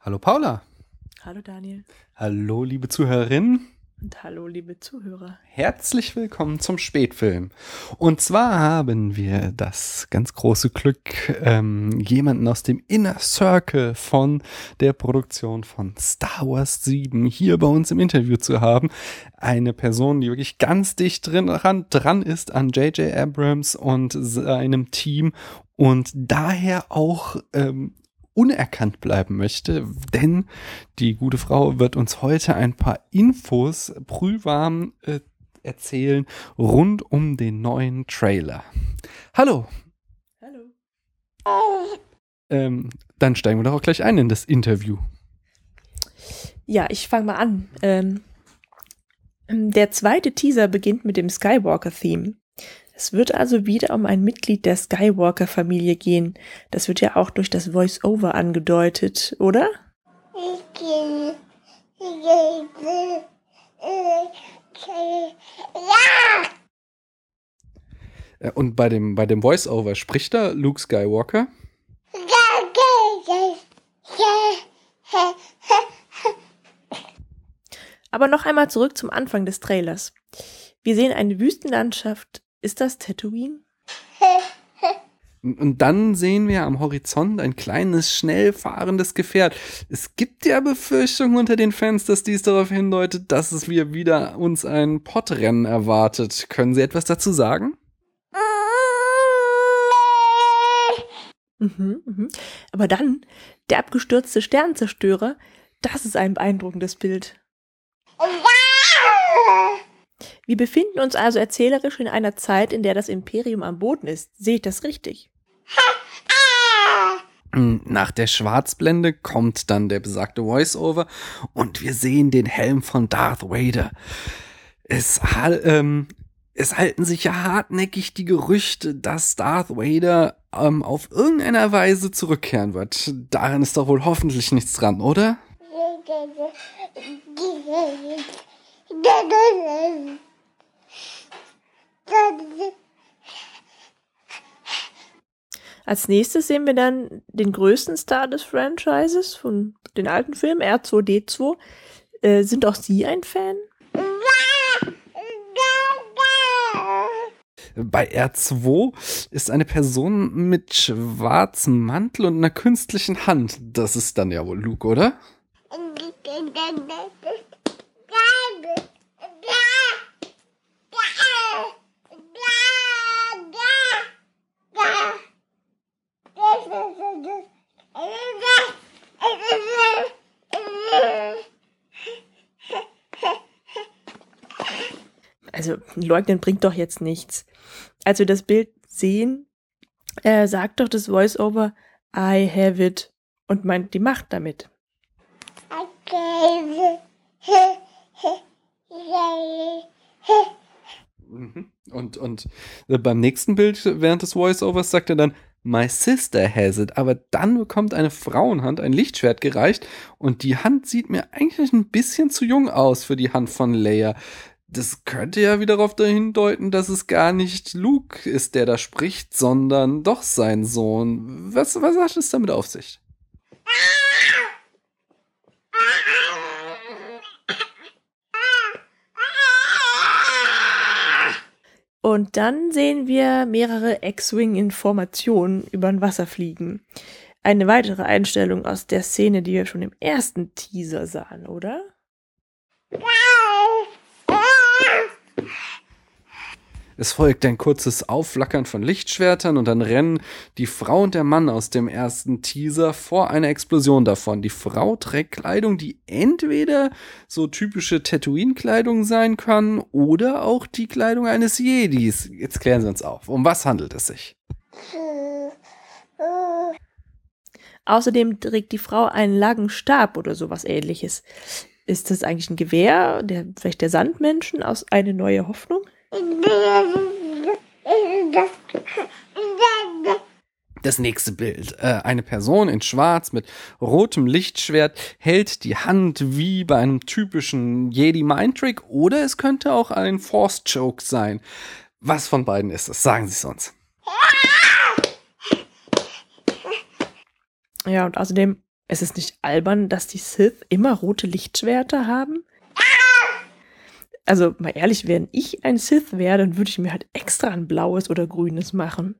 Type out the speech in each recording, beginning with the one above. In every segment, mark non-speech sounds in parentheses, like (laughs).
Hallo Paula. Hallo Daniel. Hallo liebe Zuhörerinnen. Und hallo liebe Zuhörer. Herzlich willkommen zum Spätfilm. Und zwar haben wir das ganz große Glück, ähm, jemanden aus dem Inner Circle von der Produktion von Star Wars 7 hier bei uns im Interview zu haben. Eine Person, die wirklich ganz dicht drin, dran, dran ist an J.J. Abrams und seinem Team und daher auch ähm, unerkannt bleiben möchte, denn die gute Frau wird uns heute ein paar Infos prühwarm äh, erzählen rund um den neuen Trailer. Hallo. Hallo. Ähm, dann steigen wir doch auch gleich ein in das Interview. Ja, ich fange mal an. Ähm, der zweite Teaser beginnt mit dem Skywalker-Theme. Es wird also wieder um ein Mitglied der Skywalker-Familie gehen. Das wird ja auch durch das Voice-Over angedeutet, oder? Ja! Äh, und bei dem, bei dem Voice-Over spricht da Luke Skywalker? Aber noch einmal zurück zum Anfang des Trailers. Wir sehen eine Wüstenlandschaft ist das Tatooine? Und dann sehen wir am Horizont ein kleines, schnell fahrendes Gefährt. Es gibt ja Befürchtungen unter den Fans, dass dies darauf hindeutet, dass es wir wieder uns ein Pottrennen erwartet. Können Sie etwas dazu sagen? Mhm, mhm. Aber dann, der abgestürzte Sternzerstörer, das ist ein beeindruckendes Bild. Wir befinden uns also erzählerisch in einer Zeit, in der das Imperium am Boden ist. Sehe ich das richtig? Nach der Schwarzblende kommt dann der besagte Voiceover und wir sehen den Helm von Darth Vader. Es, ähm, es halten sich ja hartnäckig die Gerüchte, dass Darth Vader ähm, auf irgendeiner Weise zurückkehren wird. Daran ist doch wohl hoffentlich nichts dran, oder? (laughs) Als nächstes sehen wir dann den größten Star des Franchises von den alten Filmen, R2D2. Äh, sind auch Sie ein Fan? Bei R2 ist eine Person mit schwarzem Mantel und einer künstlichen Hand. Das ist dann ja wohl Luke, oder? (laughs) Also leugnen bringt doch jetzt nichts. Als wir das Bild sehen, äh, sagt doch das Voice-Over, I have it und meint die Macht damit. Mhm. Und, und äh, beim nächsten Bild während des Voice-Overs sagt er dann, My sister has it. Aber dann bekommt eine Frauenhand ein Lichtschwert gereicht und die Hand sieht mir eigentlich ein bisschen zu jung aus für die Hand von Leia. Das könnte ja wieder darauf hindeuten, dass es gar nicht Luke ist, der da spricht, sondern doch sein Sohn. Was, was hat es damit auf sich? Und dann sehen wir mehrere X-Wing-Informationen über ein Wasser fliegen. Eine weitere Einstellung aus der Szene, die wir schon im ersten Teaser sahen, oder? Es folgt ein kurzes Aufflackern von Lichtschwertern und dann rennen die Frau und der Mann aus dem ersten Teaser vor einer Explosion davon. Die Frau trägt Kleidung, die entweder so typische Tatooine-Kleidung sein kann oder auch die Kleidung eines Jedis. Jetzt klären Sie uns auf. Um was handelt es sich? Außerdem trägt die Frau einen langen Stab oder sowas ähnliches. Ist das eigentlich ein Gewehr, der, vielleicht der Sandmenschen aus Eine neue Hoffnung? Das nächste Bild. Äh, eine Person in Schwarz mit rotem Lichtschwert hält die Hand wie bei einem typischen Jedi Mind Trick oder es könnte auch ein Force Choke sein. Was von beiden ist es? Sagen Sie es uns. Ja, und außerdem ist es nicht albern, dass die Sith immer rote Lichtschwerter haben? Also mal ehrlich, wenn ich ein Sith wäre, dann würde ich mir halt extra ein blaues oder grünes machen.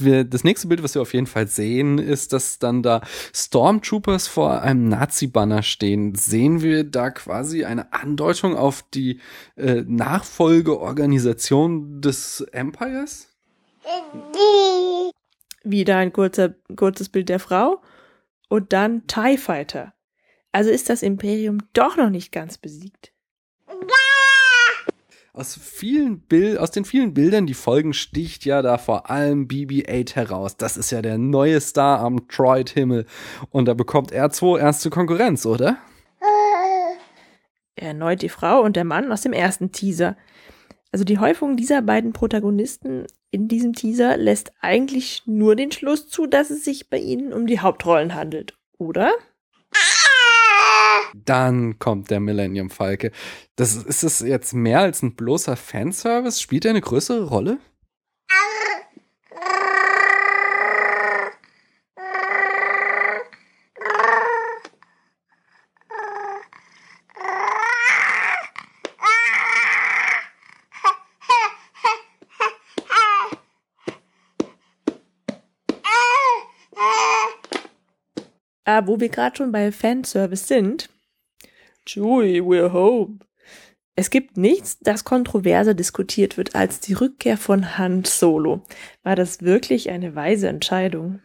das nächste Bild, was wir auf jeden Fall sehen, ist, dass dann da Stormtroopers vor einem Nazi-Banner stehen. Sehen wir da quasi eine Andeutung auf die äh, Nachfolgeorganisation des Empires? Wieder ein kurzer, kurzes Bild der Frau und dann TIE Fighter. Also ist das Imperium doch noch nicht ganz besiegt aus vielen Bild, aus den vielen Bildern, die folgen, sticht ja da vor allem BB-8 heraus. Das ist ja der neue Star am Troid-Himmel. Und da bekommt R2 erste Konkurrenz, oder? (laughs) Erneut die Frau und der Mann aus dem ersten Teaser. Also die Häufung dieser beiden Protagonisten in diesem Teaser lässt eigentlich nur den Schluss zu, dass es sich bei ihnen um die Hauptrollen handelt, oder? Dann kommt der Millennium Falke. Das, ist es jetzt mehr als ein bloßer Fanservice? Spielt er eine größere Rolle? Ah, wo wir gerade schon bei Fanservice sind. Chewie, we're home. Es gibt nichts, das kontroverser diskutiert wird als die Rückkehr von Han Solo. War das wirklich eine weise Entscheidung?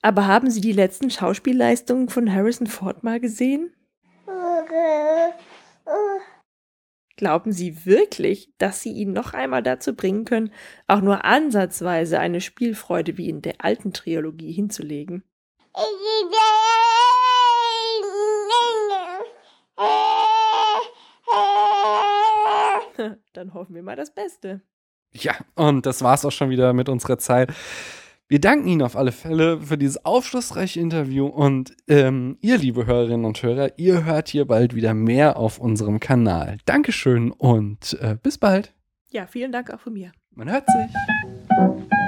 Aber haben Sie die letzten Schauspielleistungen von Harrison Ford mal gesehen? Glauben Sie wirklich, dass Sie ihn noch einmal dazu bringen können, auch nur ansatzweise eine Spielfreude wie in der alten Trilogie hinzulegen? (laughs) Dann hoffen wir mal das Beste. Ja, und das war's auch schon wieder mit unserer Zeit. Wir danken Ihnen auf alle Fälle für dieses aufschlussreiche Interview und ähm, ihr, liebe Hörerinnen und Hörer, ihr hört hier bald wieder mehr auf unserem Kanal. Dankeschön und äh, bis bald. Ja, vielen Dank auch von mir. Man hört sich.